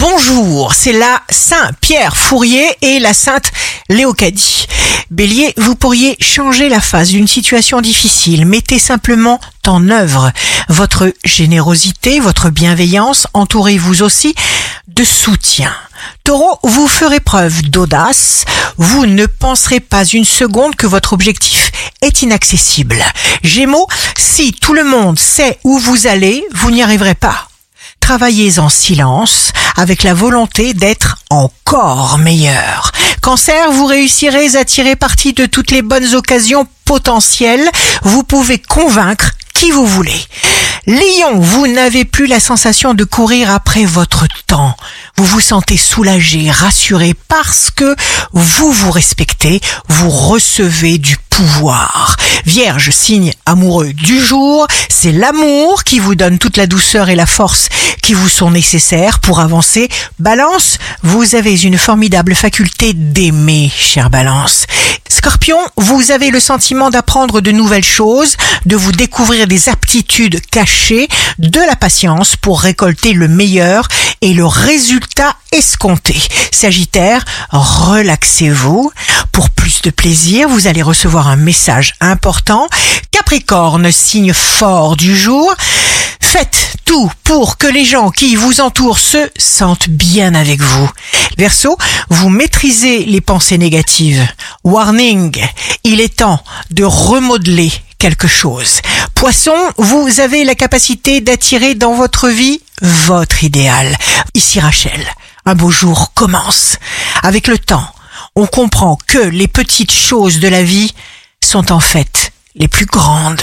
Bonjour, c'est la Saint Pierre Fourier et la Sainte Léocadie. Bélier, vous pourriez changer la face d'une situation difficile. Mettez simplement en œuvre votre générosité, votre bienveillance. Entourez-vous aussi de soutien. Taureau, vous ferez preuve d'audace. Vous ne penserez pas une seconde que votre objectif est inaccessible. Gémeaux, si tout le monde sait où vous allez, vous n'y arriverez pas. Travaillez en silence avec la volonté d'être encore meilleur. Cancer, vous réussirez à tirer parti de toutes les bonnes occasions potentielles. Vous pouvez convaincre qui vous voulez. Lion, vous n'avez plus la sensation de courir après votre temps. Vous vous sentez soulagé, rassuré parce que vous vous respectez, vous recevez du pouvoir. Vierge, signe amoureux du jour, c'est l'amour qui vous donne toute la douceur et la force qui vous sont nécessaires pour avancer. Balance, vous avez une formidable faculté d'aimer, cher Balance. Scorpion, vous avez le sentiment d'apprendre de nouvelles choses, de vous découvrir des aptitudes cachées, de la patience pour récolter le meilleur et le résultat escompté. Sagittaire, relaxez-vous. Pour plus de plaisir, vous allez recevoir un message important. Capricorne, signe fort du jour. Faites tout pour que les gens qui vous entourent se sentent bien avec vous. Verseau, vous maîtrisez les pensées négatives. Warning, il est temps de remodeler quelque chose. Poisson, vous avez la capacité d'attirer dans votre vie votre idéal. Ici Rachel, un beau jour commence. Avec le temps, on comprend que les petites choses de la vie sont en fait les plus grandes.